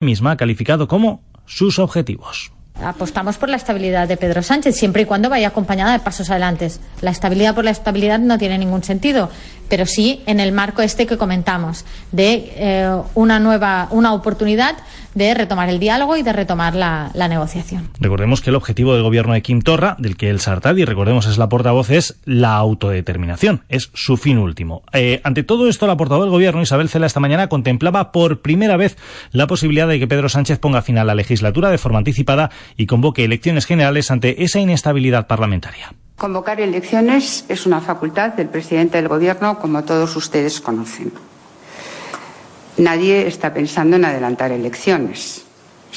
misma ha calificado como sus objetivos. Apostamos por la estabilidad de Pedro Sánchez, siempre y cuando vaya acompañada de pasos adelante. La estabilidad por la estabilidad no tiene ningún sentido, pero sí en el marco este que comentamos, de eh, una nueva, una oportunidad de retomar el diálogo y de retomar la, negociación. Recordemos que el objetivo del gobierno de Kim Torra, del que el Sartadi, recordemos, es la portavoz, es la autodeterminación, es su fin último. Eh, ante todo esto, la portavoz del gobierno, Isabel Cela, esta mañana contemplaba por primera vez la posibilidad de que Pedro Sánchez ponga fin a la legislatura de forma anticipada y convoque elecciones generales ante esa inestabilidad parlamentaria. Convocar elecciones es una facultad del presidente del Gobierno, como todos ustedes conocen. Nadie está pensando en adelantar elecciones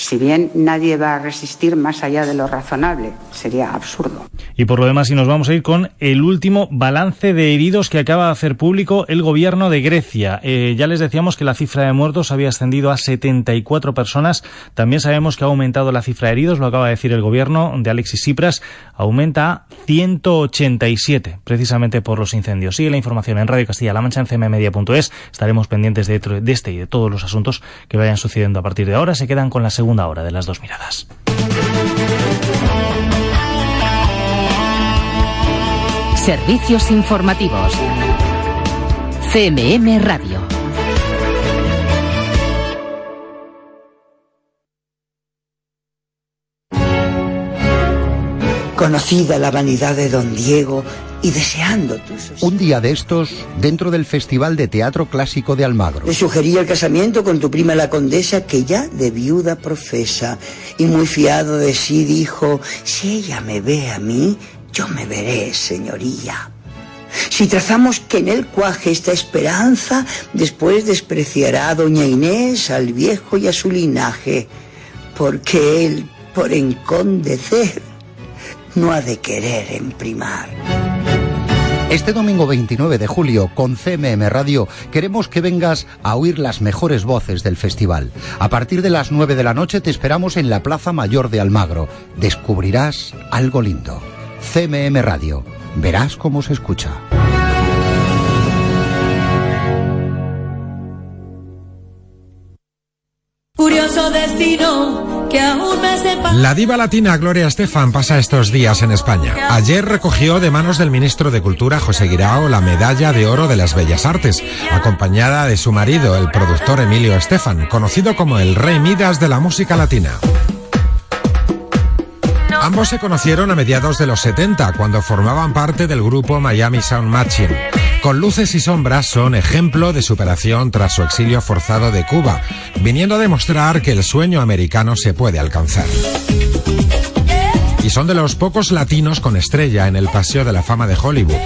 si bien nadie va a resistir más allá de lo razonable, sería absurdo. Y por lo demás, si nos vamos a ir con el último balance de heridos que acaba de hacer público el gobierno de Grecia. Eh, ya les decíamos que la cifra de muertos había ascendido a 74 personas. También sabemos que ha aumentado la cifra de heridos, lo acaba de decir el gobierno de Alexis Tsipras, aumenta a 187, precisamente por los incendios. Sigue la información en Radio Castilla-La Mancha en cmmedia.es. Estaremos pendientes de, de este y de todos los asuntos que vayan sucediendo a partir de ahora. Se quedan con las segunda hora de las dos miradas. Servicios informativos. CMM Radio. Conocida la vanidad de don Diego y deseando tus... Un día de estos, dentro del Festival de Teatro Clásico de Almagro. Le sugería el casamiento con tu prima la condesa, que ya de viuda profesa, y muy fiado de sí dijo, si ella me ve a mí, yo me veré, señoría. Si trazamos que en él cuaje esta esperanza, después despreciará a doña Inés, al viejo y a su linaje, porque él, por encondecer, no ha de querer emprimar. Este domingo 29 de julio, con CMM Radio, queremos que vengas a oír las mejores voces del festival. A partir de las 9 de la noche te esperamos en la Plaza Mayor de Almagro. Descubrirás algo lindo. CMM Radio. Verás cómo se escucha. Curioso destino La diva latina Gloria Estefan pasa estos días en España. Ayer recogió de manos del ministro de Cultura José Guirao la medalla de oro de las Bellas Artes, acompañada de su marido, el productor Emilio Estefan, conocido como el rey Midas de la música latina. Ambos se conocieron a mediados de los 70, cuando formaban parte del grupo Miami Sound Machine. Con luces y sombras son ejemplo de superación tras su exilio forzado de Cuba, viniendo a demostrar que el sueño americano se puede alcanzar. Y son de los pocos latinos con estrella en el Paseo de la Fama de Hollywood.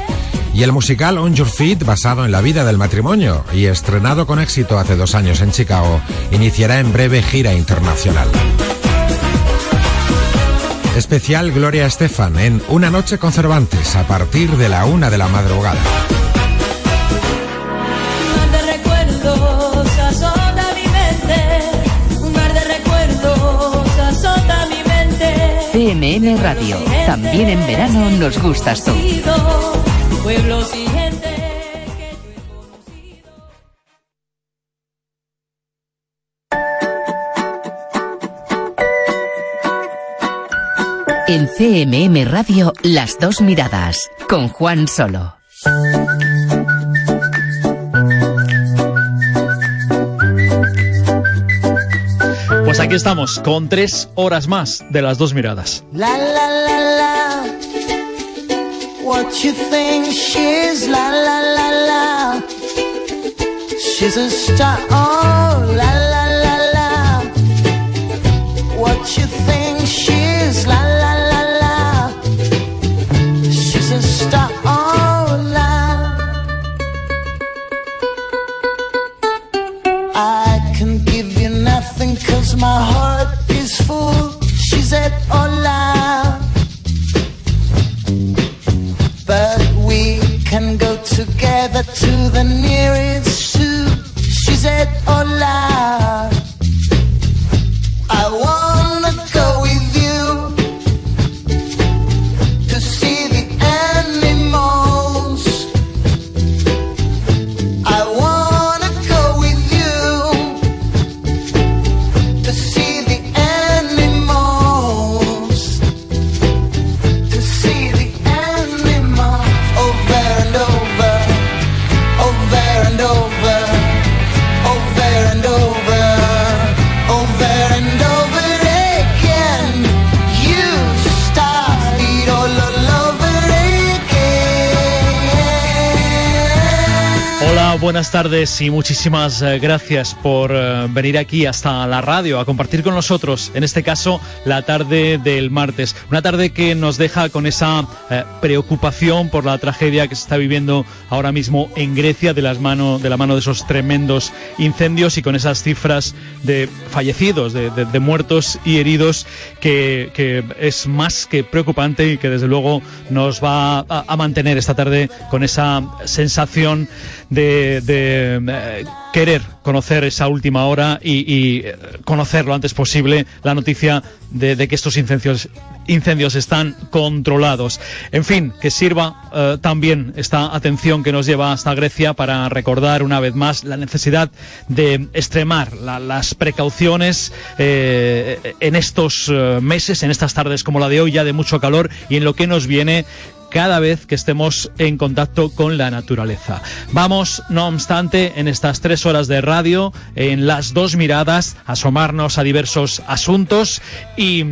Y el musical On Your Feet, basado en la vida del matrimonio y estrenado con éxito hace dos años en Chicago, iniciará en breve gira internacional. Especial Gloria Estefan en Una Noche con Cervantes a partir de la una de la madrugada. CMM Radio. También en verano nos gustas tú. En CMM Radio, las dos miradas, con Juan Solo. Pues aquí estamos, con tres horas más de las dos miradas. La la la la. What you think she's la la la la. She's a star. Oh la la la la. What you think she's Buenas tardes y muchísimas eh, gracias por eh, venir aquí hasta la radio a compartir con nosotros, en este caso, la tarde del martes. Una tarde que nos deja con esa eh, preocupación por la tragedia que se está viviendo ahora mismo en Grecia de, las mano, de la mano de esos tremendos incendios y con esas cifras de fallecidos, de, muertos y heridos que, es más que preocupante y que desde luego nos va a mantener esta tarde con esa sensación de, eh, querer conocer esa última hora y, eh, conocer lo antes posible la noticia de, que estos incendios, incendios están controlados. En fin, que sirva eh, también esta atención que nos lleva hasta Grecia para recordar una vez más la necesidad de extremar las precauciones en estos meses, en estas tardes como la de hoy, ya de mucho calor y en lo que nos viene cada vez que estemos en contacto con la naturaleza. Vamos, no obstante, en estas tres horas de radio, en las dos miradas, asomarnos a diversos asuntos y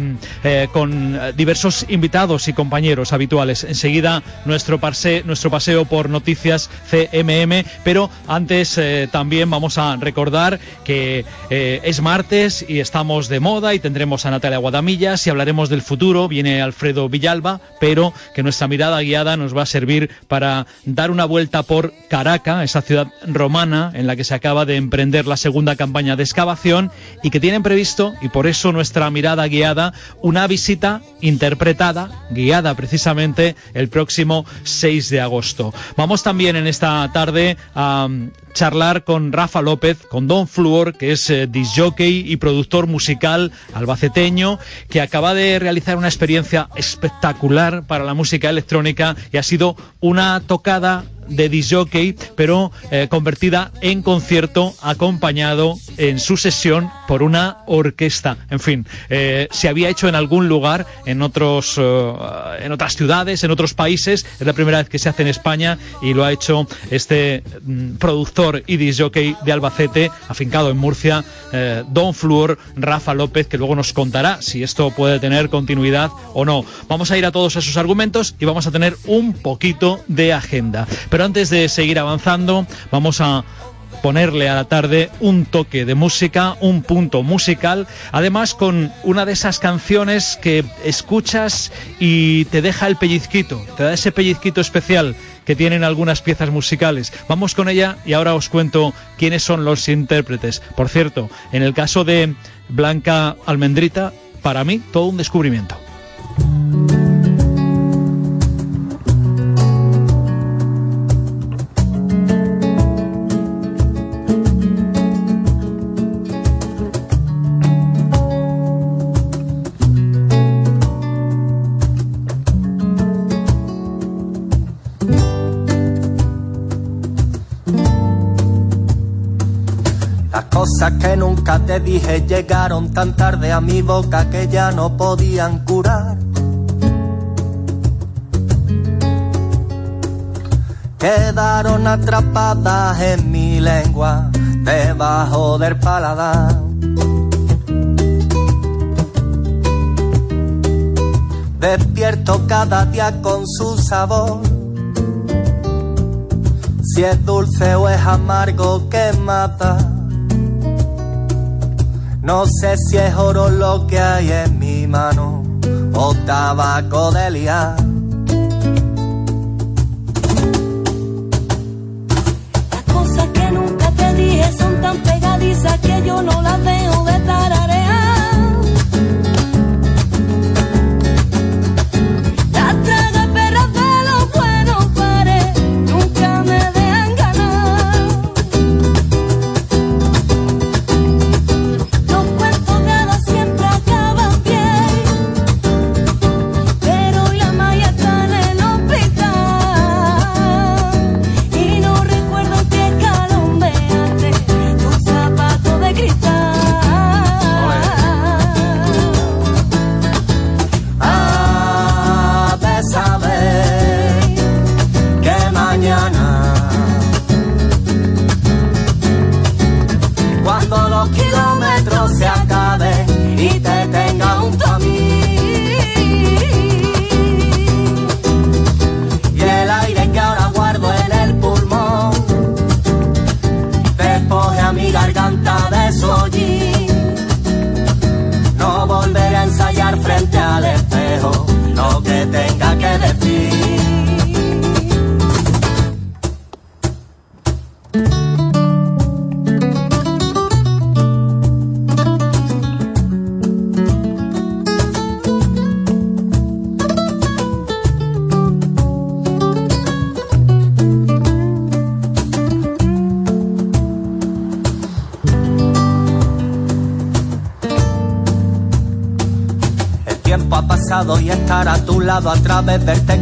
eh, con diversos invitados y compañeros habituales. Enseguida nuestro, nuestro paseo por noticias CMM, pero antes eh, también vamos a recordar que eh, es martes y estamos de moda y tendremos a Natalia Guadamillas y hablaremos del futuro. Viene Alfredo Villalba, pero que nuestra mirada guiada nos va a servir para dar una vuelta por Caraca, esa ciudad romana en la que se acaba de emprender la segunda campaña de excavación y que tienen previsto, y por eso nuestra mirada guiada, una visita interpretada, guiada precisamente el próximo 6 de agosto. Vamos también en esta tarde a charlar con Rafa López, con Don Fluor, que es eh, disjockey y productor musical albaceteño, que acaba de realizar una experiencia espectacular para la música electrónica y ha sido una tocada de disjockey, pero eh, convertida en concierto, acompañado en su sesión por una orquesta. En fin, eh, se había hecho en algún lugar, en otros, eh, en otras ciudades, en otros países. Es la primera vez que se hace en España y lo ha hecho este mm, productor y disjockey de Albacete, afincado en Murcia, Don Fluor, Rafa López, que luego nos contará si esto puede tener continuidad o no. Vamos a ir a todos esos argumentos y vamos a tener un poquito de agenda. Pero antes de seguir avanzando, vamos a ponerle a la tarde un toque de música, un punto musical, además con una de esas canciones que escuchas y te deja el pellizquito, te da ese pellizquito especial que tienen algunas piezas musicales. Vamos con ella y ahora os cuento quiénes son los intérpretes. Por cierto, en el caso de Blanca Almendrita, para mí todo un descubrimiento. Que nunca te dije llegaron tan tarde a mi boca que ya no podían curar. Quedaron atrapadas en mi lengua debajo del paladar. Despierto cada día con su sabor. Si es dulce o es amargo que mata no sé si es oro lo que hay en mi mano o tabaco de liar.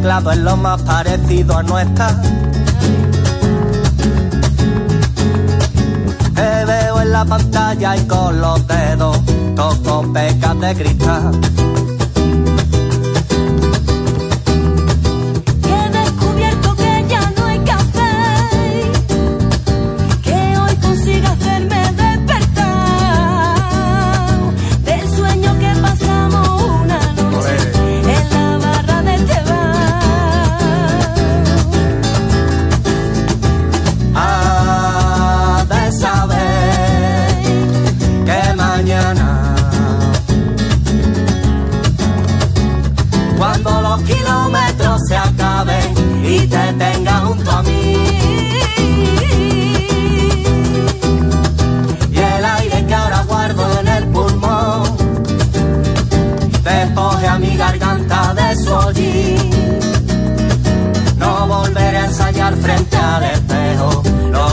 Teclado es lo más parecido a no estar. Te veo en la pantalla y con los dedos toco pecas de cristal.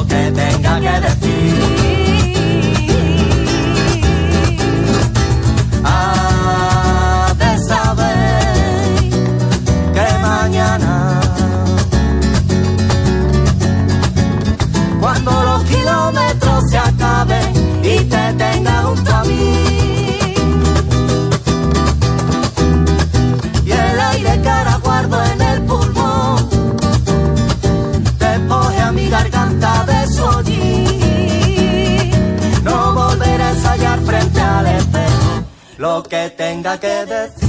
Que tenga que decir. que tenga que decir.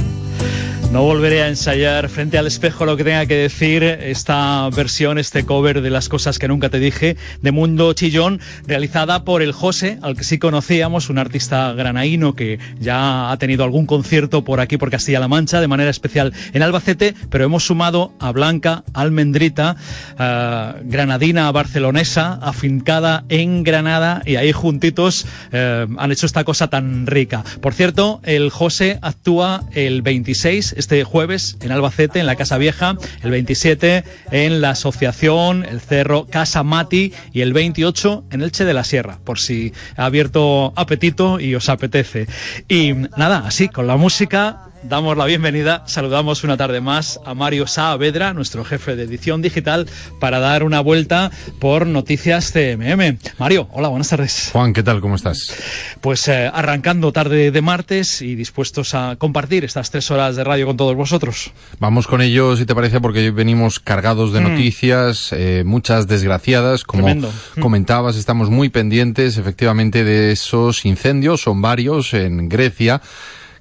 No volveré a ensayar frente al espejo lo que tenga que decir esta versión, este cover de las cosas que nunca te dije, de Mundo Chillón, realizada por el José, al que sí conocíamos, un artista granaíno que ya ha tenido algún concierto por aquí, por Castilla-La Mancha, de manera especial en Albacete, pero hemos sumado a Blanca Almendrita, uh, granadina barcelonesa, afincada en Granada, y ahí juntitos uh, han hecho esta cosa tan rica. Por cierto, el José actúa el 26 este jueves en Albacete, en la Casa Vieja, el 27 en la Asociación El Cerro Casa Mati y el 28 en Elche de la Sierra, por si ha abierto apetito y os apetece. Y nada, así, con la música damos la bienvenida, saludamos una tarde más a Mario Saavedra, nuestro jefe de edición digital, para dar una vuelta por Noticias CMM. Mario, hola, buenas tardes. Juan, ¿qué tal? ¿Cómo estás? Pues eh, arrancando tarde de martes y dispuestos a compartir estas tres horas de radio con todos vosotros. Vamos con ello, si te parece, porque hoy venimos cargados de mm. noticias, eh, muchas desgraciadas, como Tremendo. Mm. comentabas, estamos muy pendientes efectivamente de esos incendios, son varios en Grecia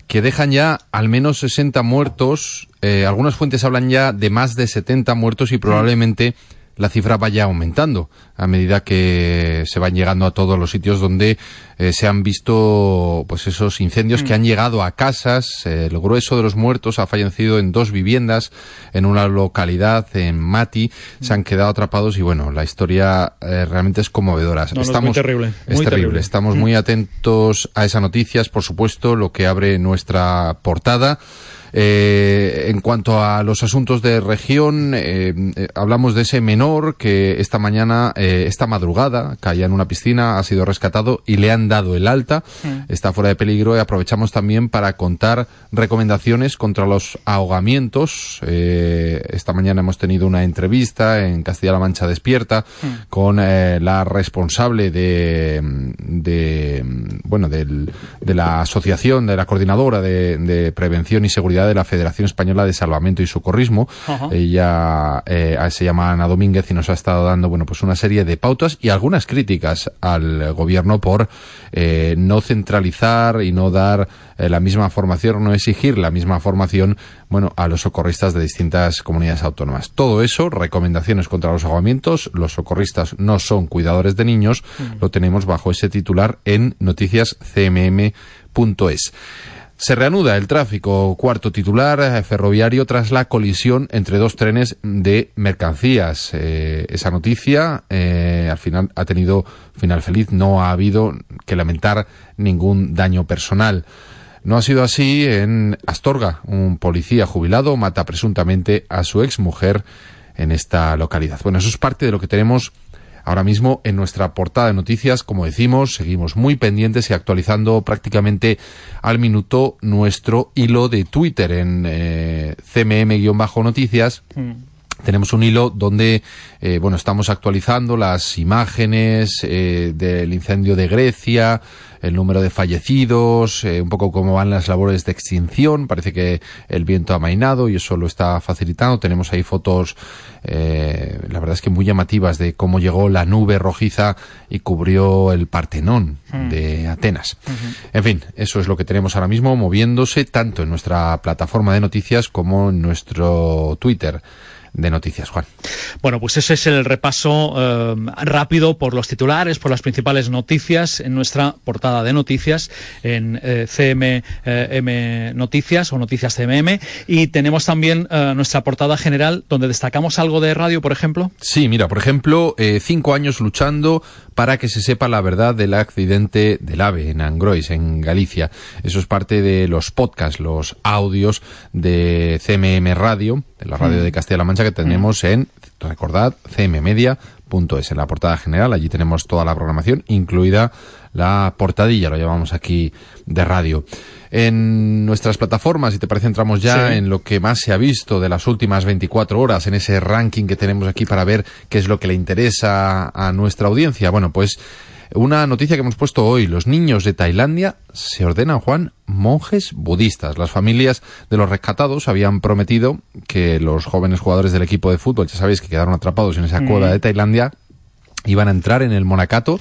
que dejan ya al menos 60 muertos. Eh, algunas fuentes hablan ya de más de 70 muertos y probablemente la cifra vaya aumentando a medida que se van llegando a todos los sitios donde eh, se han visto pues esos incendios que mm. han llegado a casas. el grueso de los muertos ha fallecido en dos viviendas en una localidad en Mati. Se han quedado atrapados y bueno, la historia eh, realmente es conmovedora. Estamos, es muy terrible. Es terrible. Estamos muy mm. atentos a esas noticias, por supuesto, lo que abre nuestra portada. Eh, en cuanto a los asuntos de región, eh, eh, hablamos de ese menor que esta mañana, esta madrugada, caía en una piscina, ha sido rescatado y le han dado el alta. Está fuera de peligro y aprovechamos también para contar recomendaciones contra los ahogamientos. esta mañana hemos tenido una entrevista en Castilla-La Mancha Despierta con la responsable de, de bueno, del, de la asociación, de la coordinadora de, de prevención y seguridad de la Federación Española de Salvamento y Socorrismo. Ella eh, se llama Ana Domínguez y nos ha estado dando bueno pues una serie de pautas y algunas críticas al gobierno por eh, no centralizar y no dar eh, la misma formación, no exigir la misma formación bueno a los socorristas de distintas comunidades autónomas. Todo eso, recomendaciones contra los ahogamientos, los socorristas no son cuidadores de niños, mm. lo tenemos bajo ese titular en noticiascmm.es. Se reanuda el tráfico cuarto titular eh, ferroviario tras la colisión entre dos trenes de mercancías. Eh, esa noticia eh, al final ha tenido final feliz, no ha habido que lamentar ningún daño personal. No ha sido así en Astorga. Un policía jubilado mata presuntamente a su exmujer en esta localidad. Bueno, eso es parte de lo que tenemos Ahora mismo en nuestra portada de noticias, como decimos, seguimos muy pendientes y actualizando prácticamente al minuto nuestro hilo de Twitter en eh, cmm-noticias. Mm tenemos un hilo donde eh, bueno estamos actualizando las imágenes eh, del incendio de Grecia el número de fallecidos eh, un poco cómo van las labores de extinción. Parece que el viento ha mainado y eso lo está facilitando. Tenemos ahí fotos la verdad es que muy llamativas de cómo llegó la nube rojiza y cubrió el Partenón hmm. de Atenas. En fin eso es lo que tenemos ahora mismo moviéndose tanto en nuestra plataforma de noticias como en nuestro Twitter de noticias, Juan. Bueno, pues ese es el repaso eh, rápido por los titulares, por las principales noticias en nuestra portada de noticias en eh, CMM eh, Noticias o Noticias CMM. Y tenemos también nuestra portada general donde destacamos algo de radio, por ejemplo. Sí, mira, por ejemplo, cinco años luchando para que se sepa la verdad del accidente del AVE en Angrois, en Galicia. Eso es parte de los podcasts, los audios de CMM Radio, de la radio mm. de Castilla-La Mancha que tenemos mm. en, recordad, cmmedia.es, en la portada general. Allí tenemos toda la programación, incluida la portadilla, lo llamamos aquí de radio. En nuestras plataformas, si te parece, entramos ya en lo que más se ha visto de las últimas 24 horas, en ese ranking que tenemos aquí para ver qué es lo que le interesa a nuestra audiencia. Bueno, pues una noticia que hemos puesto hoy. Los niños de Tailandia se ordenan, Juan, monjes budistas. Las familias de los rescatados habían prometido que los jóvenes jugadores del equipo de fútbol, ya sabéis que quedaron atrapados en esa cueva mm. de Tailandia, iban a entrar en el monacato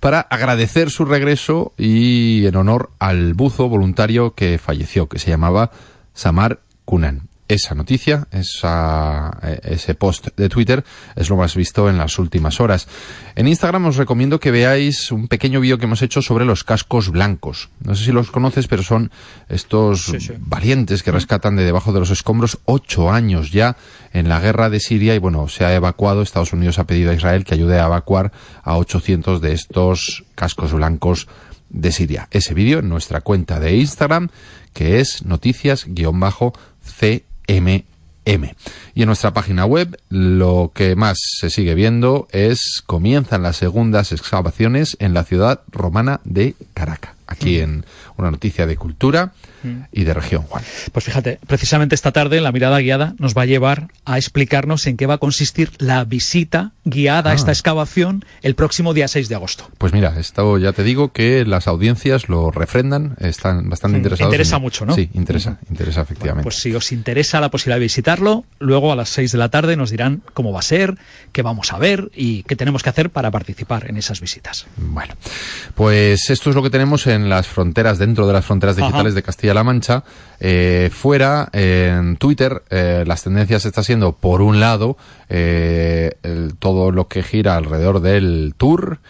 para agradecer su regreso y en honor al buzo voluntario que falleció, que se llamaba Samar Kunan esa noticia, esa, eh, ese post de Twitter, es lo más visto en las últimas horas. En Instagram os recomiendo que veáis un pequeño vídeo que hemos hecho sobre los cascos blancos. No sé si los conoces, pero son estos valientes que rescatan de debajo de los escombros ocho años ya en la guerra de Siria y bueno, se ha evacuado, Estados Unidos ha pedido a Israel que ayude a evacuar a 800 de estos cascos blancos de Siria. Ese vídeo en nuestra cuenta de Instagram, que es noticias-c MM. Y en nuestra página web lo que más se sigue viendo es comienzan las segundas excavaciones en la ciudad romana de Caracas, aquí mm. en una noticia de cultura y de región, Juan. Pues fíjate, precisamente esta tarde la mirada guiada nos va a llevar a explicarnos en qué va a consistir la visita guiada a esta ah. excavación el próximo día 6 de agosto. Pues mira, esto ya te digo que las audiencias lo refrendan, están bastante mm, interesados. Interesa mucho, ¿no? Sí, interesa, interesa efectivamente. pues si os interesa la posibilidad de visitarlo, luego a las 6 de la tarde nos dirán cómo va a ser, qué vamos a ver y qué tenemos que hacer para participar en esas visitas. Bueno, pues esto es lo que tenemos en las fronteras, dentro de las fronteras digitales de Castilla la Mancha. Eh, fuera, en Twitter, eh, las tendencias está siendo, por un lado, eh, todo lo que gira alrededor del tour,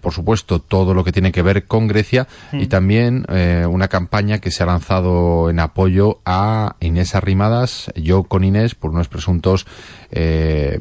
por supuesto, todo lo que tiene que ver con Grecia y mm. también una campaña que se ha lanzado en apoyo a Inés Arrimadas, yo con Inés, por unos presuntos,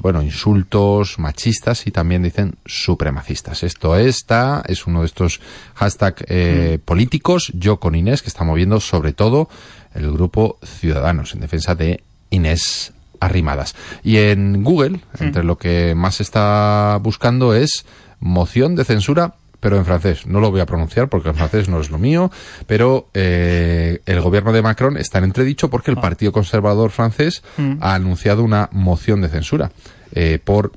bueno, insultos machistas y también dicen supremacistas. Esto está, es uno de estos hashtag mm. Políticos, yo con Inés, que está moviendo sobre todo el grupo Ciudadanos en defensa de Inés Arrimadas. Y en Google, entre lo que más se está buscando es moción de censura pero en francés. No lo voy a pronunciar porque el francés no es lo mío, pero eh, el gobierno de Macron está en entredicho porque el ah. Partido Conservador francés hmm. ha anunciado una moción de censura eh, por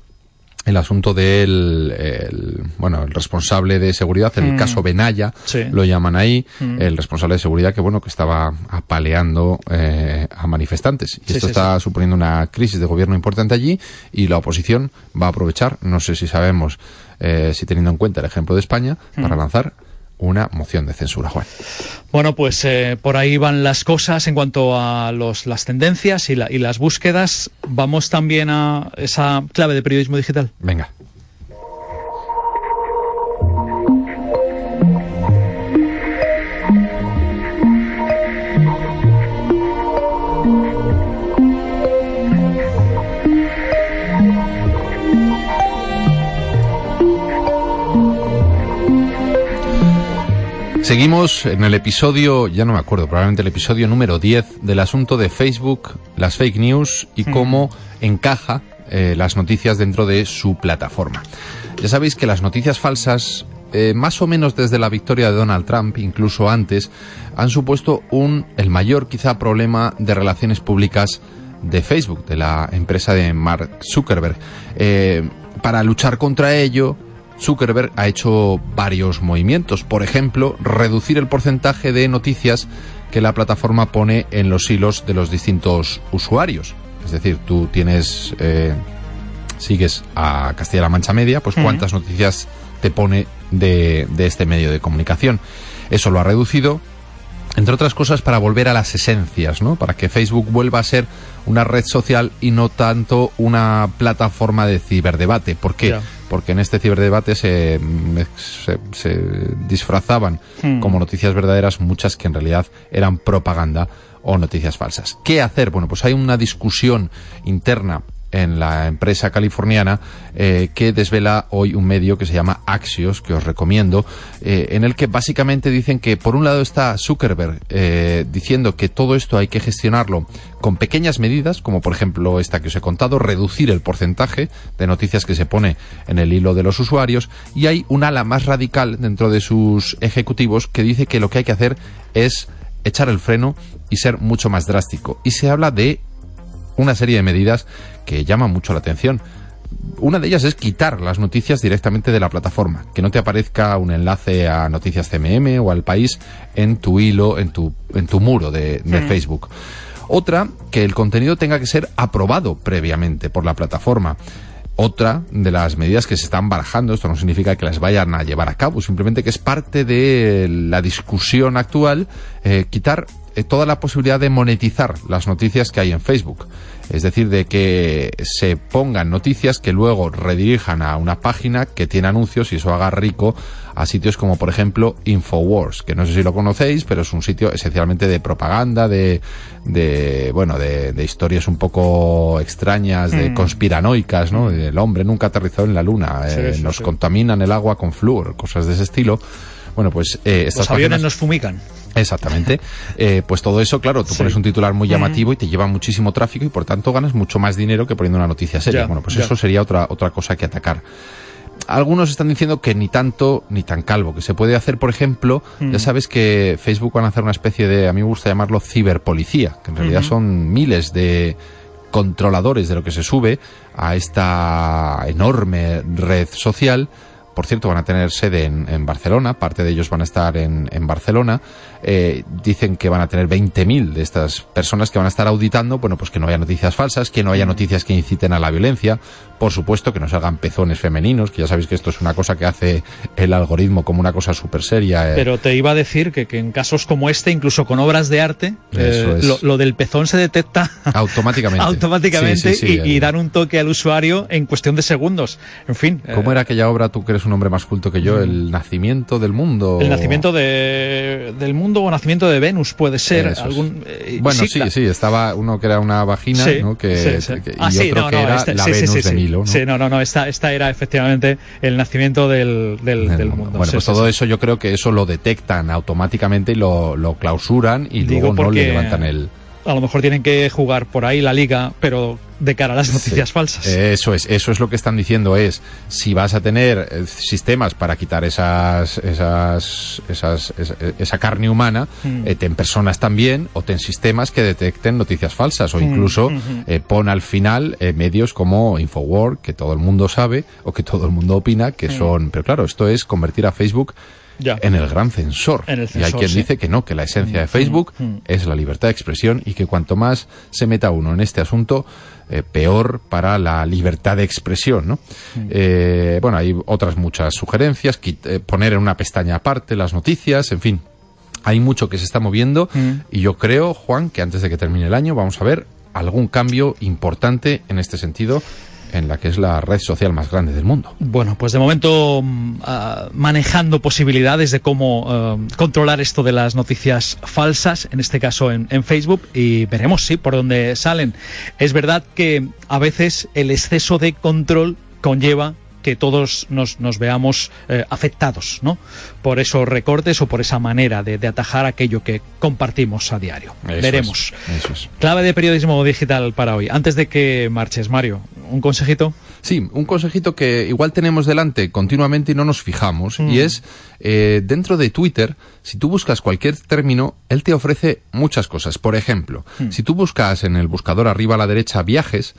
el asunto del el, bueno el responsable de seguridad el mm. caso Benaya lo llaman ahí mm. el responsable de seguridad que bueno que estaba apaleando eh, a manifestantes y esto está suponiendo una crisis de gobierno importante allí y la oposición va a aprovechar no sé si sabemos eh, si teniendo en cuenta el ejemplo de España para mm. lanzar una moción de censura, Juan. Bueno, pues eh, por ahí van las cosas en cuanto a los, las tendencias y, y las búsquedas. Vamos también a esa clave de periodismo digital. Venga. Seguimos en el episodio, ya no me acuerdo, probablemente el episodio número 10 del asunto de Facebook, las fake news y cómo encaja eh, las noticias dentro de su plataforma. Ya sabéis que las noticias falsas eh, más o menos desde la victoria de Donald Trump, incluso antes, han supuesto un el mayor quizá problema de relaciones públicas de Facebook, de la empresa de Mark Zuckerberg. Eh, para luchar contra ello, Zuckerberg ha hecho varios movimientos. Por ejemplo, reducir el porcentaje de noticias que la plataforma pone en los hilos de los distintos usuarios. Es decir, tú tienes, eh, sigues a Castilla-La Mancha Media, pues cuántas noticias te pone de, de este medio de comunicación. Eso lo ha reducido, entre otras cosas para volver a las esencias, ¿no? Para que Facebook vuelva a ser una red social y no tanto una plataforma de ciberdebate. ¿Por qué? Porque en este ciberdebate se, se, se disfrazaban Hmm. como noticias verdaderas muchas que en realidad eran propaganda o noticias falsas. ¿Qué hacer? Bueno, pues hay una discusión interna en la empresa californiana eh, que desvela hoy un medio que se llama Axios, que os recomiendo, eh, en el que básicamente dicen que por un lado está Zuckerberg eh, diciendo que todo esto hay que gestionarlo con pequeñas medidas, como por ejemplo esta que os he contado, reducir el porcentaje de noticias que se pone en el hilo de los usuarios, y hay un ala más radical dentro de sus ejecutivos que dice que lo que hay que hacer es echar el freno y ser mucho más drástico. Y se habla de una serie de medidas que llaman mucho la atención. Una de ellas es quitar las noticias directamente de la plataforma, que no te aparezca un enlace a Noticias CMM o al país en tu hilo, en tu, en tu muro de, de Mm. Facebook. Otra, que el contenido tenga que ser aprobado previamente por la plataforma. Otra de las medidas que se están barajando, esto no significa que las vayan a llevar a cabo, simplemente que es parte de la discusión actual, eh, quitar toda la posibilidad de monetizar las noticias que hay en Facebook. Es decir, de que se pongan noticias que luego redirijan a una página que tiene anuncios y eso haga rico a sitios como, por ejemplo, Infowars, que no sé si lo conocéis, pero es un sitio esencialmente de propaganda, de, de bueno, de, de historias un poco extrañas, de Mm. conspiranoicas, ¿no? El hombre nunca aterrizó en la luna, Sí, eh, sí, nos sí. contaminan el agua con flúor, cosas de ese estilo. Bueno, pues eh, estas Los aviones páginas- nos fumigan. Exactamente. Eh, pues todo eso, claro, tú Sí. pones un titular muy Mm. llamativo y te lleva muchísimo tráfico y por tanto ganas mucho más dinero que poniendo una noticia seria. Ya, bueno, pues ya. eso sería otra, otra cosa que atacar. Algunos están diciendo que ni tanto ni tan calvo, que se puede hacer, por ejemplo, Mm. ya sabes que Facebook van a hacer una especie de, a mí me gusta llamarlo ciberpolicía, que en realidad son miles de controladores de lo que se sube a esta enorme red social. Por cierto, van a tener sede en, Barcelona, parte de ellos van a estar en Barcelona. Eh, dicen que van a tener 20.000 de estas personas que van a estar auditando, bueno, pues que no haya noticias falsas, que no haya noticias que inciten a la violencia, por supuesto que no se hagan pezones femeninos, que ya sabéis que esto es una cosa que hace el algoritmo como una cosa súper seria. eh. Pero te iba a decir que, que en casos como este, incluso con obras de arte, eh, lo, lo del pezón se detecta automáticamente. automáticamente Sí, sí, sí, y, y dar un toque al usuario en cuestión de segundos. En fin. ¿Cómo eh, era aquella obra, tú que eres un hombre más culto que yo, El nacimiento del mundo? El nacimiento de, del mundo o nacimiento de Venus puede ser. Eso algún, eh, Bueno, sí, sí, estaba uno que era una vagina, Sí, ¿no? Que, sí, sí. que- y Ah, otro no, que no, era este- la Venus de. Milo, ¿no? Sí, no, no, no, esta, esta era efectivamente el nacimiento del, del, del mundo. Bueno, pues todo eso yo creo que eso lo detectan automáticamente y lo, lo clausuran y Digo luego no le levantan el... A lo mejor tienen que jugar por ahí la liga, pero de cara a las noticias Sí. falsas. Eso es, eso es lo que están diciendo es si vas a tener eh, sistemas para quitar esas, esas, esas, esa, esa carne humana, Mm. eh, ten personas también o ten sistemas que detecten noticias falsas o Mm, incluso ujú. eh, pon al final eh, medios como Infowar que todo el mundo sabe o que todo el mundo opina que Mm. son, pero claro, esto es convertir a Facebook Ya. en el gran censor. En el y hay quien sí. dice que no, que la esencia de Mm, Facebook mm, mm. es la libertad de expresión y que cuanto más se meta uno en este asunto, eh, peor para la libertad de expresión, ¿no? Mm. Eh, bueno, hay otras muchas sugerencias, quit- eh, poner en una pestaña aparte las noticias, en fin. Hay mucho que se está moviendo Mm. y yo creo, Juan, que antes de que termine el año vamos a ver algún cambio importante en este sentido en la que es la red social más grande del mundo. Bueno, pues de momento mm, ah, manejando posibilidades de cómo ah, controlar esto de las noticias falsas, en este caso en, en Facebook, y veremos sí por dónde salen. Es verdad que a veces el exceso de control conlleva que todos nos, nos veamos eh, afectados, ¿no? Por esos recortes o por esa manera de, de atajar aquello que compartimos a diario. Eso Veremos. es, eso es. Clave de periodismo digital para hoy. Antes de que marches, Mario, un consejito. Sí, un consejito que igual tenemos delante continuamente y no nos fijamos, Mm. y es eh, dentro de Twitter, si tú buscas cualquier término, él te ofrece muchas cosas. Por ejemplo, Mm. si tú buscas en el buscador arriba a la derecha viajes,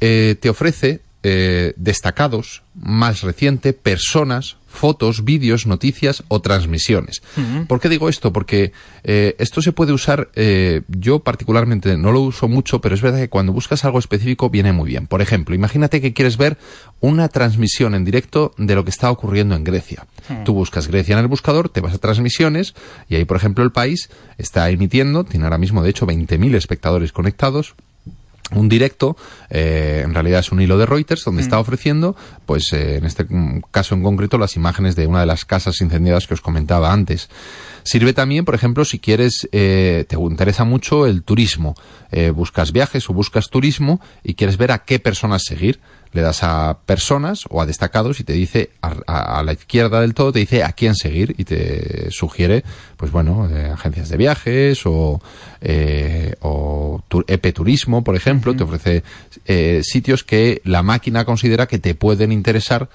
eh, te ofrece eh, destacados, más reciente, personas, fotos, vídeos, noticias o transmisiones. ¿Por qué digo esto? Porque eh, esto se puede usar, eh, yo particularmente no lo uso mucho, pero es verdad que cuando buscas algo específico viene muy bien. Por ejemplo, imagínate que quieres ver una transmisión en directo de lo que está ocurriendo en Grecia. Tú buscas Grecia en el buscador, te vas a transmisiones y ahí, por ejemplo, el país está emitiendo, tiene ahora mismo de hecho 20.000 espectadores conectados, un directo, eh, en realidad es un hilo de Reuters, donde Mm. está ofreciendo, pues eh, en este mm, caso en concreto, las imágenes de una de las casas incendiadas que os comentaba antes. Sirve también, por ejemplo, si quieres, eh, te interesa mucho el turismo, eh, buscas viajes o buscas turismo y quieres ver a qué personas seguir. Le das a personas o a destacados y te dice, a, a- a la izquierda del todo, te dice a quién seguir y te sugiere, pues bueno, eh, agencias de viajes o, eh, o tu- EP Turismo, por ejemplo, te ofrece eh, sitios que la máquina considera que te pueden interesar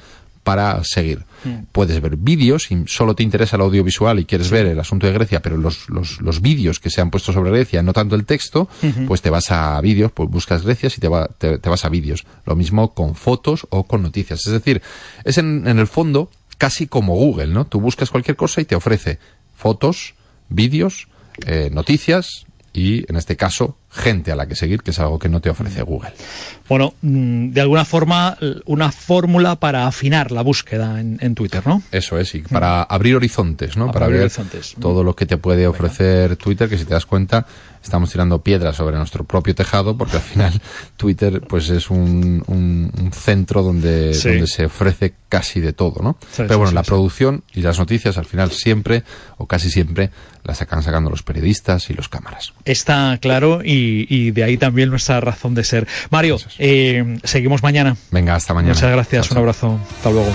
para seguir. Puedes ver vídeos, si solo te interesa el audiovisual y quieres ver el asunto de Grecia, pero los, los, los vídeos que se han puesto sobre Grecia, no tanto el texto, pues te vas a vídeos, pues buscas Grecia y te, va- te, te vas a vídeos. Lo mismo con fotos o con noticias. Es decir, es en, en el fondo casi como Google, ¿no? Tú buscas cualquier cosa y te ofrece fotos, vídeos, eh, noticias y, en este caso, gente a la que seguir, que es algo que no te ofrece Google. Bueno, mm, de alguna forma, una fórmula para afinar la búsqueda en, en Twitter, ¿no? Eso es, y para abrir horizontes, ¿no? Para Para, abrir horizontes. todo lo que te puede ofrecer Twitter, que si te das cuenta, estamos tirando piedras sobre nuestro propio tejado, porque al final Twitter, pues es un, un- un centro donde, Sí. donde se ofrece casi de todo, ¿no? Sí, Pero bueno, sí, la producción y las noticias al final siempre, o casi siempre, las acaban sacando los periodistas y los cámaras. Está claro y, y de ahí también nuestra razón de ser. Mario, eh, seguimos mañana. Venga, hasta mañana. Muchas gracias, un abrazo. Hasta luego.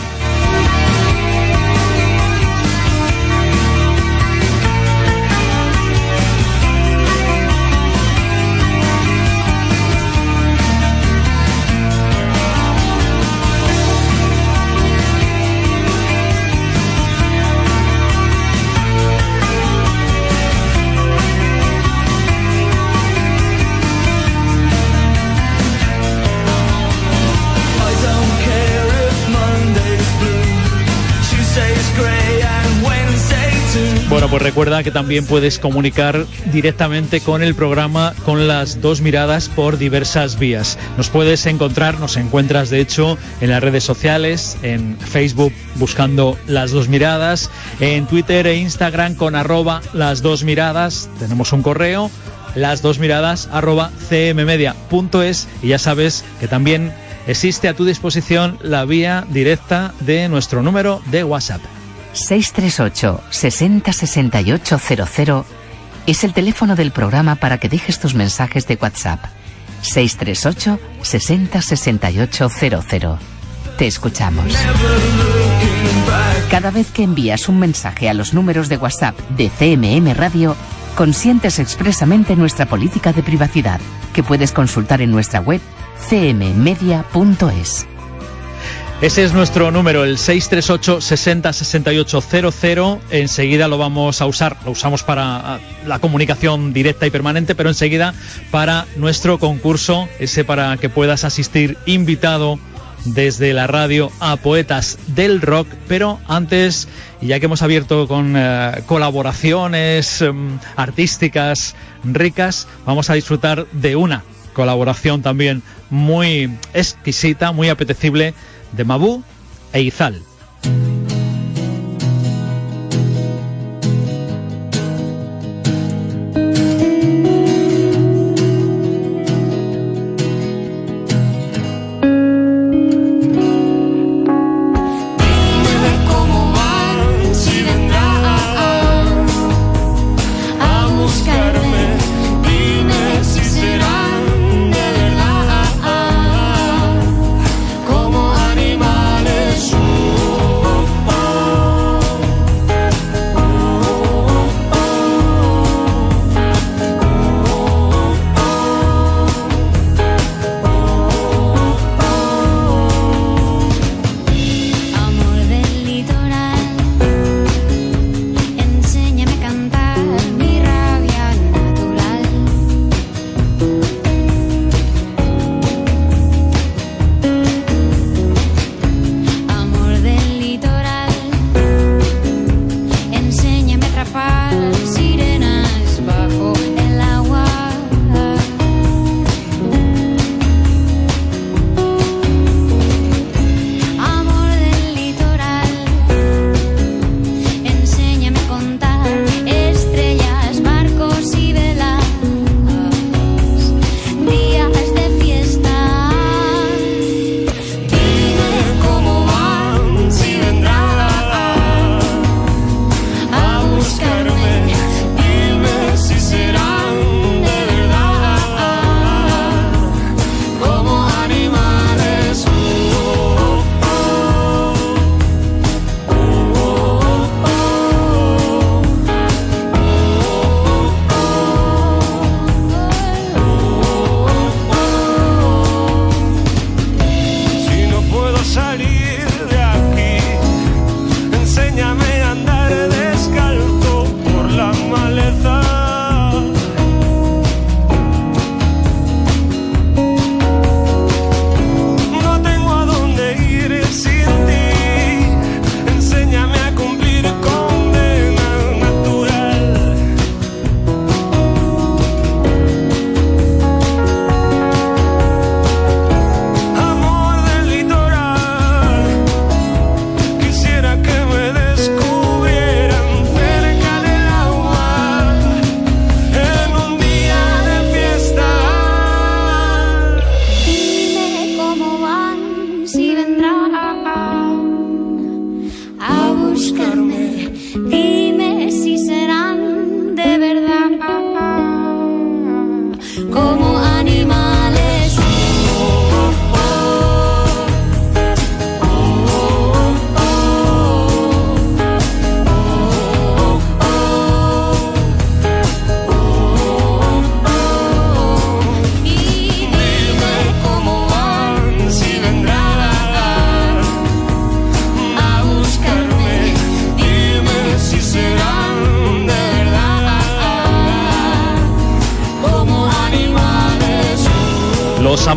Pues recuerda que también puedes comunicar directamente con el programa con las dos miradas por diversas vías. Nos puedes encontrar, nos encuentras de hecho en las redes sociales, en Facebook buscando las dos miradas, en Twitter e Instagram con arroba las dos miradas. Tenemos un correo, las dos miradas arroba cmmedia.es y ya sabes que también existe a tu disposición la vía directa de nuestro número de WhatsApp. 638 60 68 00 es el teléfono del programa para que dejes tus mensajes de WhatsApp. 638 60 68 00. Te escuchamos. Cada vez que envías un mensaje a los números de WhatsApp de CMM Radio, consientes expresamente nuestra política de privacidad, que puedes consultar en nuestra web cmmedia.es. Ese es nuestro número, el 638 60 68 00. Enseguida lo vamos a usar, lo usamos para ah, la comunicación directa y permanente, pero enseguida para nuestro concurso, ese para que puedas asistir invitado desde la radio a Poetas del Rock, pero antes, y ya que hemos abierto con eh, colaboraciones em, artísticas ricas, vamos a disfrutar de una colaboración también muy exquisita, muy apetecible de Mabú e Izal.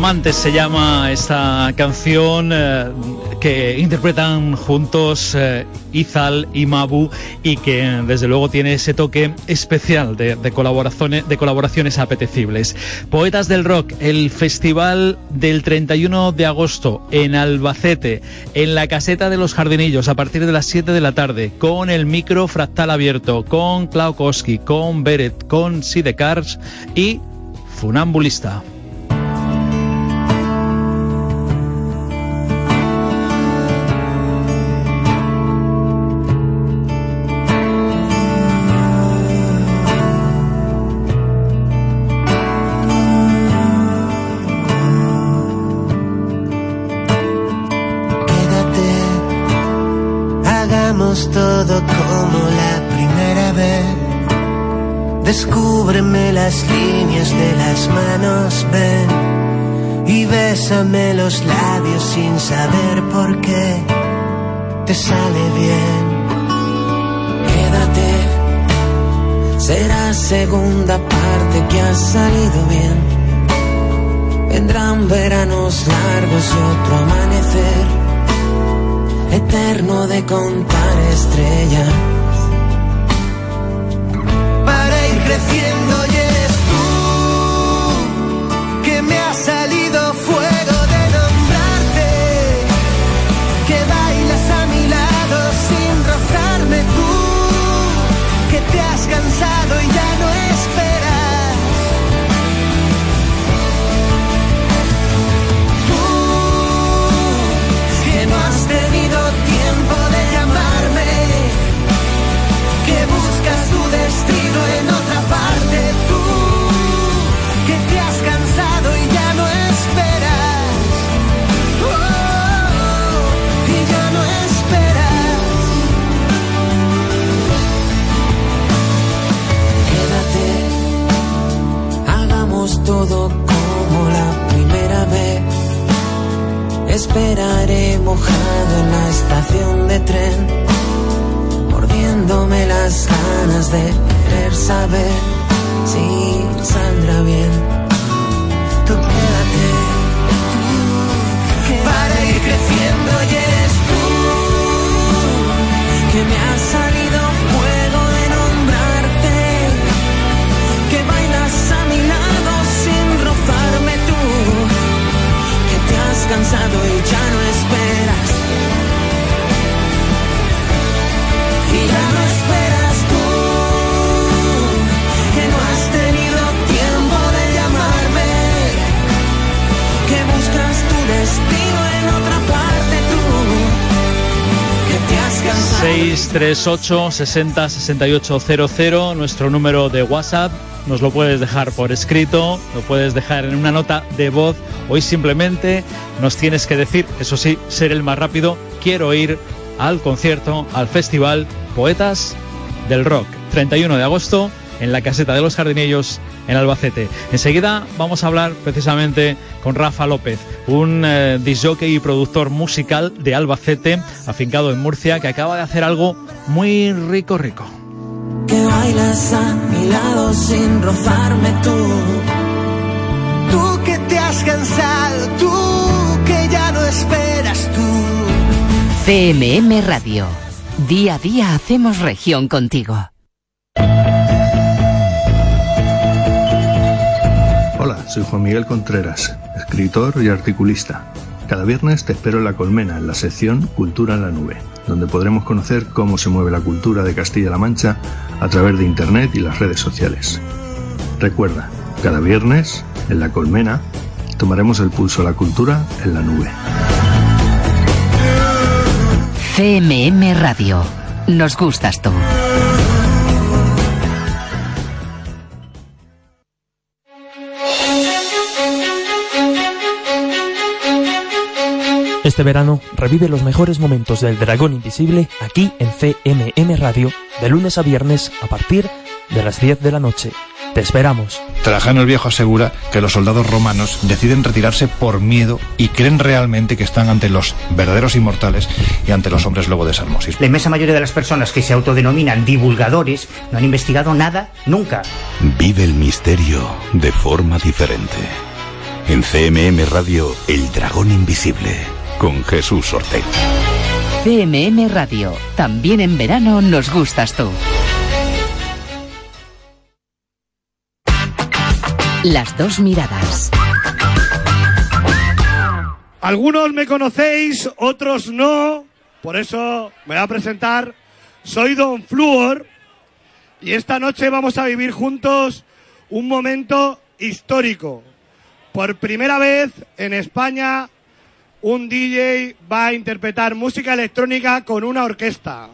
Amantes se llama esta canción eh, que interpretan juntos eh, Izal y Mabu y que desde luego tiene ese toque especial de, colaboraciones, de colaboraciones apetecibles. Poetas del Rock, el festival del 31 de agosto en Albacete, en la caseta de los jardinillos a partir de las 7 de la tarde, con el micro fractal abierto, con Klaukowski, con Beret, con Sidecars y Funambulista. Descúbreme las líneas de las manos, ven y bésame los labios sin saber por qué te sale bien. Quédate, será segunda parte que ha salido bien. Vendrán veranos largos y otro amanecer eterno de contar estrellas. Creciendo Esperaré mojado en la estación de tren, mordiéndome las ganas de querer saber si saldrá bien. Tú quédate, que para ir creciendo y eres tú, que me ha salido que te has cansado y ya no esperas. 638 60 68 00, nuestro número de WhatsApp. Nos lo puedes dejar por escrito, lo puedes dejar en una nota de voz. Hoy simplemente nos tienes que decir, eso sí, ser el más rápido. Quiero ir al concierto, al festival Poetas del Rock, 31 de agosto en la caseta de los jardinillos en Albacete. Enseguida vamos a hablar precisamente con Rafa López, un eh, disjockey y productor musical de Albacete, afincado en Murcia, que acaba de hacer algo muy rico, rico. que bailas a mi lado sin rozarme tú. Tú que te has cansado, tú que ya no esperas tú. CMM Radio. Día a día hacemos región contigo. Soy Juan Miguel Contreras, escritor y articulista. Cada viernes te espero en La Colmena, en la sección Cultura en la Nube, donde podremos conocer cómo se mueve la cultura de Castilla-La Mancha a través de Internet y las redes sociales. Recuerda, cada viernes, en La Colmena, tomaremos el pulso a la cultura en la nube. CMM Radio. Nos gustas tú. Este verano revive los mejores momentos del Dragón Invisible aquí en CMM Radio, de lunes a viernes a partir de las 10 de la noche. Te esperamos. Trajano el Viejo asegura que los soldados romanos deciden retirarse por miedo y creen realmente que están ante los verdaderos inmortales y ante los hombres lobo de Salmosis. La inmensa mayoría de las personas que se autodenominan divulgadores no han investigado nada nunca. Vive el misterio de forma diferente. En CMM Radio, El Dragón Invisible, con Jesús Ortega. CMM Radio, también en verano nos gustas tú. Las dos miradas. Algunos me conocéis, otros no, por eso me voy a presentar. Soy Don Fluor y esta noche vamos a vivir juntos un momento histórico. Por primera vez en España, un DJ va a interpretar música electrónica con una orquesta.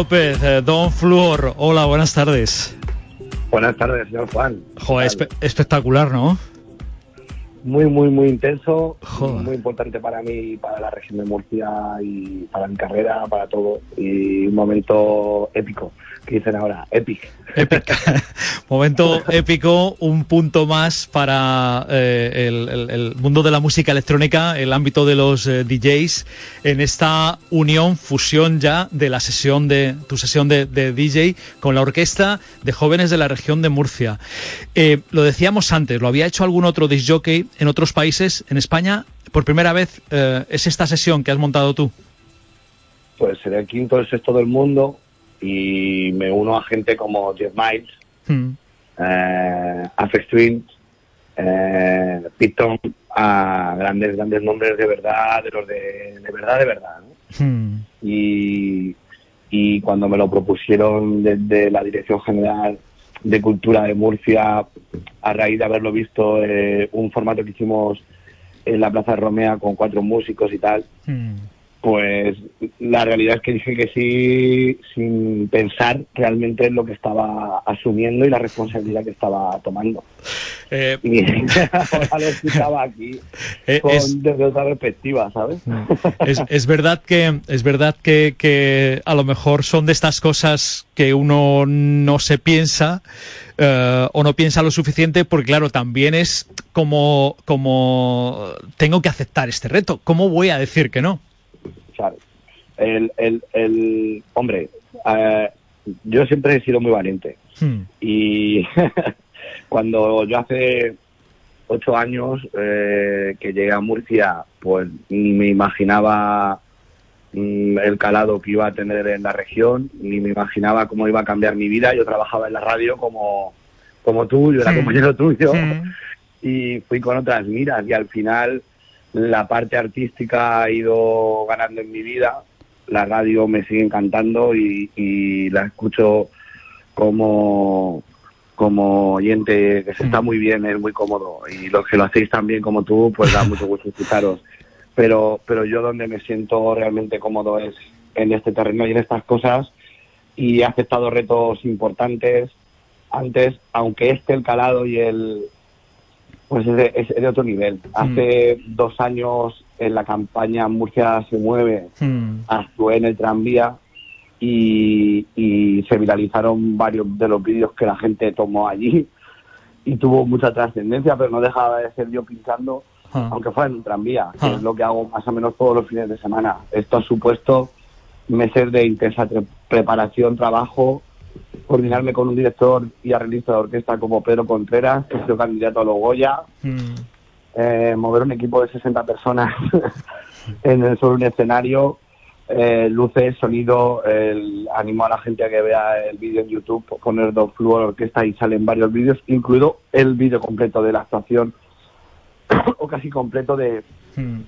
López, eh, Don Fluor, hola, buenas tardes. Buenas tardes, señor Juan. Joder, espe- espectacular, ¿no? Muy, muy, muy intenso, Joder. muy importante para mí, para la región de Murcia y para mi carrera, para todo. Y un momento épico, que dicen ahora, epic. Momento épico, un punto más para eh, el, el- el mundo de la música electrónica, el ámbito de los eh, DJs, en esta unión, fusión ya de la sesión de tu sesión de, de DJ con la orquesta de jóvenes de la región de Murcia. Eh, lo decíamos antes, lo había hecho algún otro disc jockey en otros países, en España, por primera vez eh, es esta sesión que has montado tú. Pues seré el quinto, el sexto del mundo y me uno a gente como Jeff Miles, Hmm. eh, Twins, eh, Piton, a grandes, grandes nombres de verdad, de los de, de verdad, de verdad. ¿no? Hmm. y, y cuando me lo propusieron desde la Dirección General de Cultura de Murcia, a raíz de haberlo visto, eh, un formato que hicimos en la Plaza Romea con cuatro músicos y tal, Hmm. Pues la realidad es que dije que sí sin pensar realmente en lo que estaba asumiendo y la responsabilidad que estaba tomando. Eh, Y ahora lo aquí Eh, con, es- desde otra perspectiva, ¿sabes? es, es verdad que es verdad que, que a lo mejor son de estas cosas que uno no se piensa eh, o no piensa lo suficiente porque claro también es como como tengo que aceptar este reto cómo voy a decir que no ¿sabes? El, el, el, hombre, eh, yo siempre he sido muy valiente Hmm. y cuando yo hace ocho años eh, que llegué a Murcia, pues ni me imaginaba mm, el calado que iba a tener en la región, ni me imaginaba cómo iba a cambiar mi vida. Yo trabajaba en la radio como, como tú, yo era Sí. compañero tuyo Sí. y fui con otras miras y al final la parte artística ha ido ganando en mi vida. La radio me sigue encantando y, y la escucho como, como oyente que se está muy bien, es muy cómodo. Y los que lo hacéis también como tú, pues da mucho gusto escucharos. Pero, pero yo donde me siento realmente cómodo es en este terreno y en estas cosas. Y he aceptado retos importantes antes, aunque este el calado y el, pues es de, es de otro nivel. Hace dos años en la campaña Murcia se mueve, Hmm. actué en el tranvía y, y se viralizaron varios de los vídeos que la gente tomó allí y tuvo mucha trascendencia, pero no dejaba de ser yo pinchando, Ah. aunque fuera en un tranvía, que Ah. es lo que hago más o menos todos los fines de semana. Esto ha supuesto meses de intensa preparación, trabajo, coordinarme con un director y arreglista de orquesta como Pedro Contreras, que sido candidato a los Goya, eh, mover un equipo de 60 personas en el, sobre un escenario, eh, luces, sonido, el, animo a la gente a que vea el vídeo en YouTube, poner dos Fluor Orquesta y salen varios vídeos, incluido el vídeo completo de la actuación, o casi completo de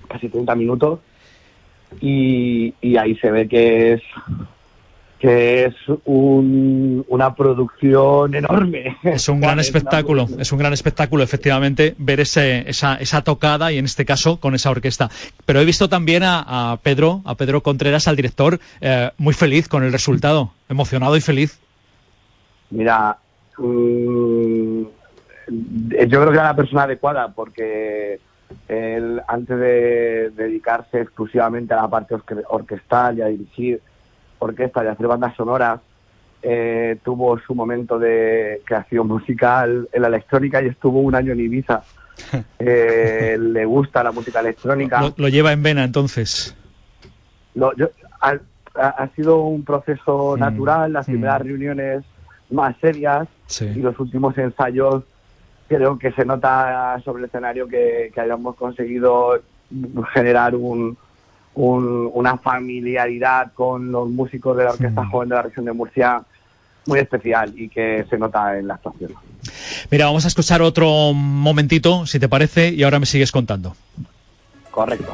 casi 30 minutos, y, y ahí se ve que es que es un- una producción enorme. Es un gran espectáculo, es un gran espectáculo, efectivamente, ver ese, esa, esa tocada y en este caso con esa orquesta. Pero he visto también a, a Pedro, a Pedro Contreras, al director, eh, muy feliz con el resultado, emocionado y feliz. Mira, mm, yo creo que era la persona adecuada porque él, antes de dedicarse exclusivamente a la parte orque- orquestal y a dirigir orquesta a hacer bandas sonoras, eh, tuvo su momento de creación musical en la electrónica y estuvo un año en Ibiza. Eh, le gusta la música electrónica. Lo, lo lleva en vena entonces. Lo- yo- ha, sido un proceso natural, las primeras reuniones más serias y los últimos ensayos creo que se nota sobre el escenario que, que hayamos conseguido generar un, un- una familiaridad con los músicos de la Orquesta Joven de la región de Murcia muy especial y que se nota en la actuación. Mira, vamos a escuchar otro momentito, si te parece, y ahora me sigues contando. Correcto.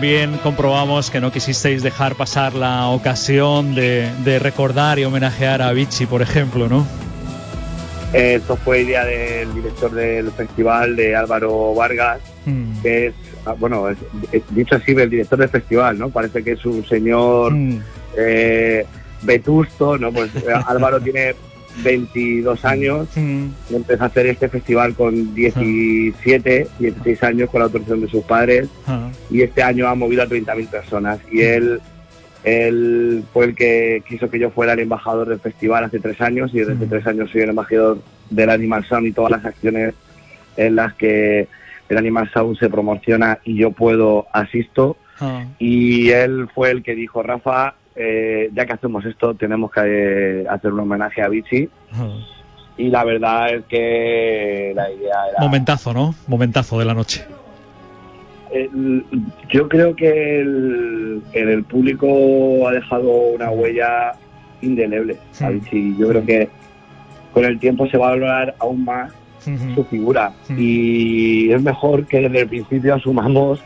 También comprobamos que no quisisteis dejar pasar la ocasión de, de recordar y homenajear a Vichy, por ejemplo, ¿no? Esto fue idea del director del festival, de Álvaro Vargas, que es, ah, bueno, es- es- dicho así, el director del festival, ¿no? Parece que es un señor eh, vetusto, ¿no? Pues eh, Álvaro tiene 22 años, y empezó a hacer este festival con 17, 16 años con la autorización de sus padres, y este año ha movido a 30.000 personas. Y él, él fue el que quiso que yo fuera el embajador del festival hace tres años y desde hace tres años soy el embajador del Animal Sound y todas las acciones en las que el Animal Sound se promociona y yo puedo asisto. Y él fue el que dijo, Rafa, eh, ya que hacemos esto, tenemos que eh, hacer un homenaje a Vichy. Y la verdad es que la idea era... Momentazo, ¿no? Momentazo de la noche. El- yo creo que el, en el público ha dejado una huella indeleble. a Vichy. Yo creo que con el tiempo se va a valorar aún más su figura. Y es mejor que desde el principio asumamos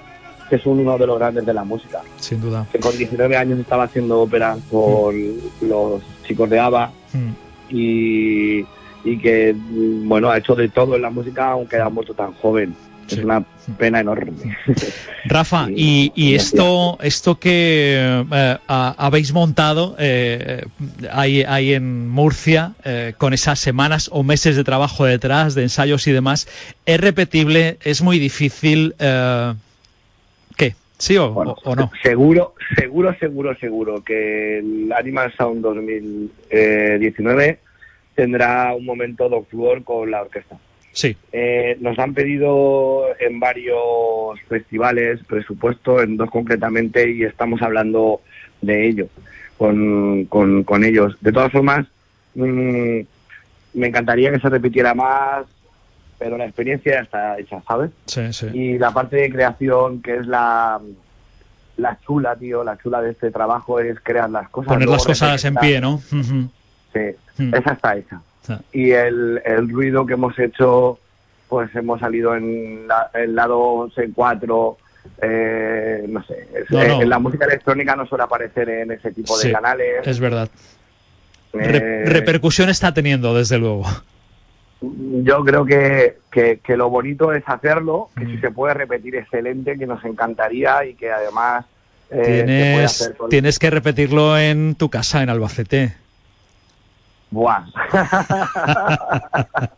que es uno de los grandes de la música. Sin duda. Que con 19 años estaba haciendo ópera con los chicos de ABBA y, y que, mm, bueno, ha hecho de todo en la música aunque ha muerto tan joven. Es una pena enorme. Rafa, y, y esto, esto que eh, ha- habéis montado eh, ahí, ahí en Murcia, eh, con esas semanas o meses de trabajo detrás, de ensayos y demás, ¿es repetible? ¿Es muy difícil? ¿Sí o, o- o no? Seguro, seguro, seguro, seguro que el Animal Sound 2019 tendrá un momento Doc Fluor con la orquesta. Sí. Eh, nos han pedido en varios festivales presupuesto, en dos concretamente, y estamos hablando de ello con, con, con ellos. De todas formas, mm, me encantaría que se repitiera más, pero la experiencia ya está hecha, ¿sabes? Sí, sí. Y la parte de creación, que es la, la chula, tío, la chula de este trabajo es crear las cosas. Poner las cosas en pie, ¿no? Sí, Mm. esa está hecha. Y el, el ruido que hemos hecho, pues hemos salido en la- el lado 11 en 4, eh, no sé. No, eh, no. La música electrónica no suele aparecer en ese tipo de Sí, canales. Es verdad. Eh, Re- repercusión está teniendo, desde luego. Yo creo que, que, que lo bonito es hacerlo, que Mm. si se puede repetir excelente, que nos encantaría y que además eh, se puede tienes, hacer tienes que repetirlo en tu casa, en Albacete. Buah.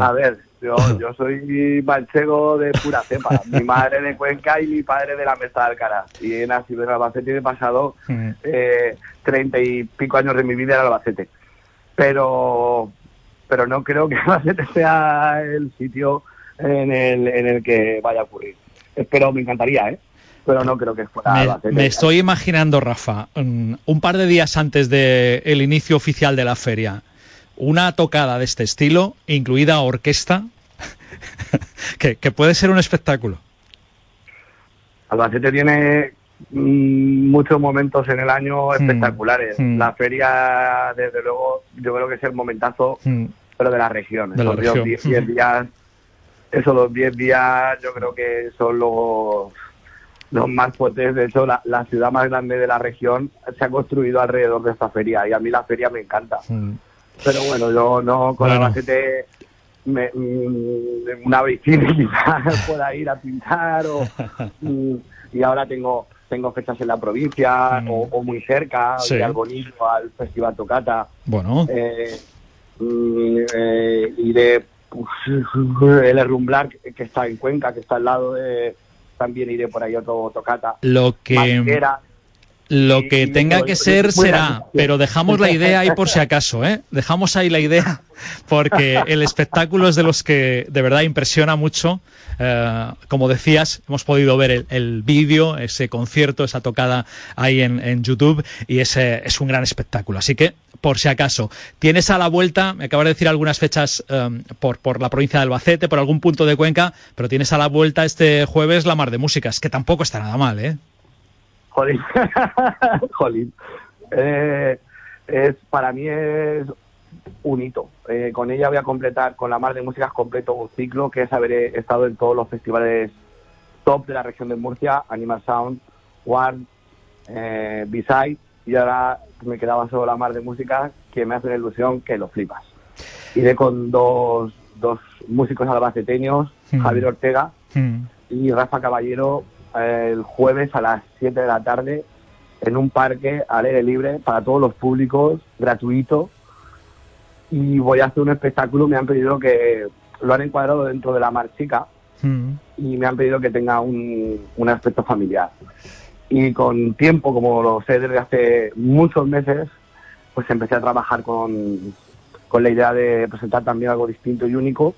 A ver, yo, yo soy manchego de pura cepa. Mi madre de Cuenca y mi padre de la Mesa de Alcaraz. Y he nacido en Albacete y he pasado eh, treinta y pico años de mi vida en Albacete. Pero, pero no creo que Albacete sea el sitio en el, en el que vaya a ocurrir. Espero, me encantaría, ¿eh? Pero no creo que fuera Me, Albacete. me estoy imaginando, Rafa, un par de días antes del inicio oficial de la feria, una tocada de este estilo, incluida orquesta, que, que puede ser un espectáculo. Albacete tiene mm, muchos momentos en el año Hmm. espectaculares. Hmm. La feria, desde luego, yo creo que es el momentazo, Mm, pero de la región. De la Esos región. diez- diez días, esos dos 10 días, yo creo que son los, los más potentes. De hecho, la, la ciudad más grande de la región se ha construido alrededor de esta feria y a mí la feria me encanta. mm. Pero bueno, yo no con Bueno. Albacete me, mm, una bicicleta quizás pueda ir a pintar o, mm, y ahora tengo tengo fechas en la provincia o, o muy cerca, Mm. Sí. al Bonito, al Festival Tocata. Bueno, Eh, mm, eh, iré pues, el Herrumblar que está en Cuenca, que está al lado de también iré por ahí otro Tocata. lo que, Manguera, lo que tenga que ser será, pero dejamos la idea ahí por si acaso, ¿eh? Dejamos ahí la idea, porque el espectáculo es de los que de verdad impresiona mucho. Eh, como decías, hemos podido ver el, el vídeo, ese concierto, esa tocada ahí en, en YouTube, y ese es un gran espectáculo. Así que, por si acaso, tienes a la vuelta, me acabas de decir algunas fechas eh, por, por la provincia de Albacete, por algún punto de Cuenca, pero tienes a la vuelta este jueves la Mar de Músicas, que tampoco está nada mal, ¿eh? Jolín. Jolín. Eh, es, para mí es un hito. Eh, con ella voy a completar, con la Mar de Músicas completo un ciclo, que es haber estado en todos los festivales top de la región de Murcia, Animal Sound, One, eh, B-Side, y ahora me quedaba solo la Mar de Músicas, que me hace una ilusión que lo flipas. Iré con dos, dos músicos albaceteños, Mm. Javier Ortega Mm. y Rafa Caballero el jueves a las 7 de la tarde en un parque al aire libre para todos los públicos, gratuito. Y voy a hacer un espectáculo, me han pedido que lo han encuadrado dentro de la marchica Mm. y me han pedido que tenga un, un aspecto familiar. Y con tiempo, como lo sé desde hace muchos meses, pues empecé a trabajar con, con la idea de presentar también algo distinto y único.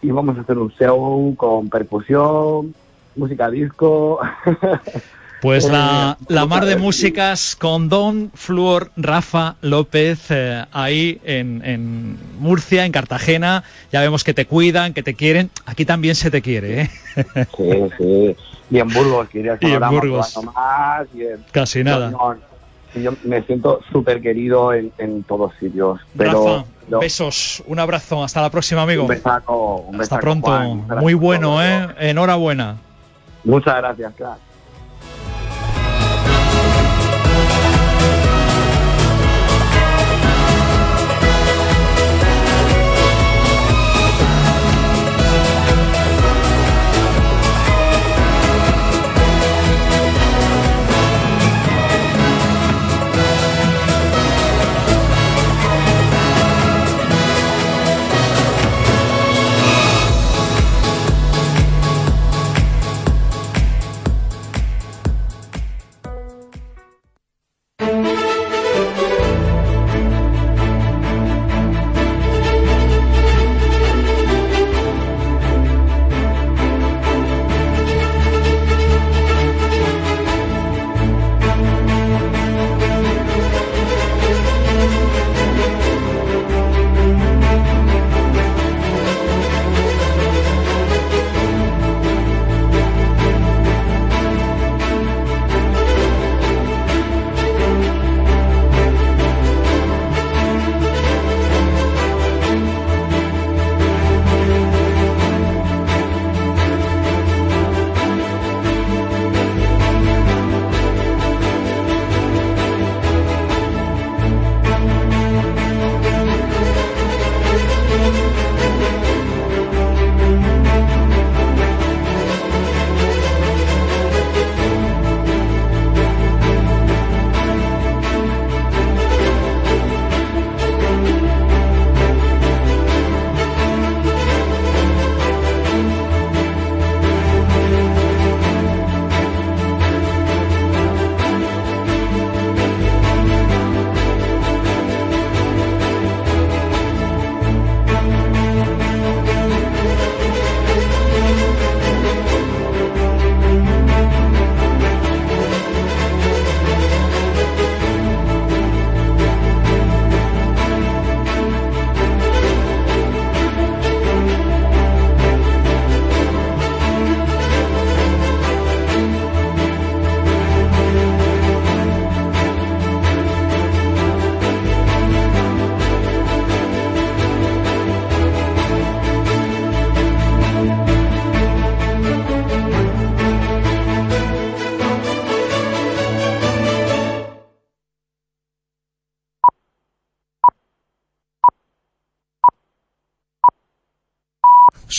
Y vamos a hacer un show con percusión, música disco. Pues la, la mar de músicas con Don Fluor Rafa López eh, ahí en, en Murcia, en Cartagena. Ya vemos que te cuidan, que te quieren. Aquí también se te quiere, ¿eh? Sí, sí. Y en Burgos, que Y en Burgos. más. Y en- Casi nada. No, no, yo me siento súper querido en, en todos sitios. Pero Rafa, no, besos, un abrazo, hasta la próxima, amigo. un besaco, un Hasta pronto. Juan. Muy bueno. ¿eh? Enhorabuena. Muchas gracias, crack.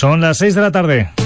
Son las 6 de la tarde.